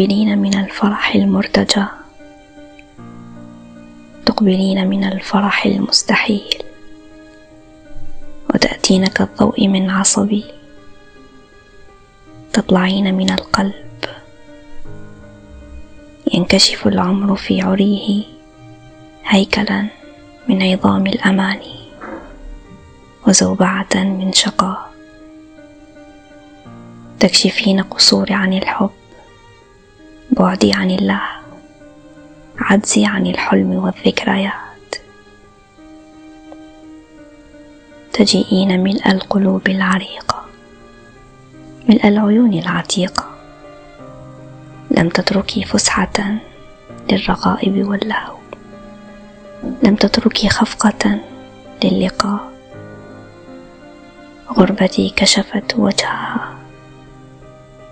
تقبلين من الفرح المرتجى. تقبلين من الفرح المستحيل. وتأتين كالضوء من عصبي. تطلعين من القلب. ينكشف العمر في عريه هيكلا من عظام الاماني وزوبعة من شقاء. تكشفين قصوري عن الحب. بعدي عن الله عجزي عن الحلم والذكريات. تجيئين ملء القلوب العريقة ملء العيون العتيقة. لم تتركي فسحة للرغائب واللهو. لم تتركي خفقة للقاء. غربتي كشفت وجهها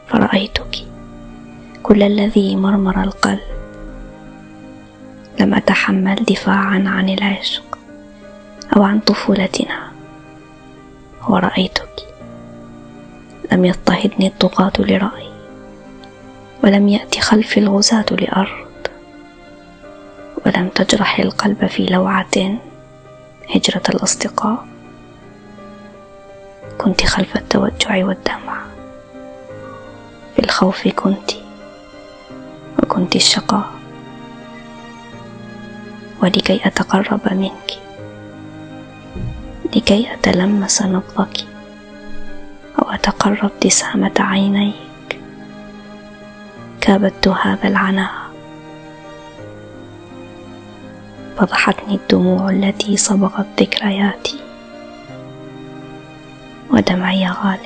فرأيتك كل الذي مرمر القلب. لم أتحمل دفاعا عن العشق أو عن طفولتنا. ورأيتك. لم يضطهدني الطغاة لرأي. ولم يأت خلفي الغزاة لأرض. ولم تجرح القلب في لوعة هجرة الأصدقاء. كنت خلف التوجع والدمع. في الخوف كنت وكنت الشقاء. ولكي أتقرب منك. لكي أتلمس نبضك. أو أتقرب ابتسامة عينيك. كابدت هذا العناء. فضحتني الدموع التي صبغت ذكرياتي. ودمعي غال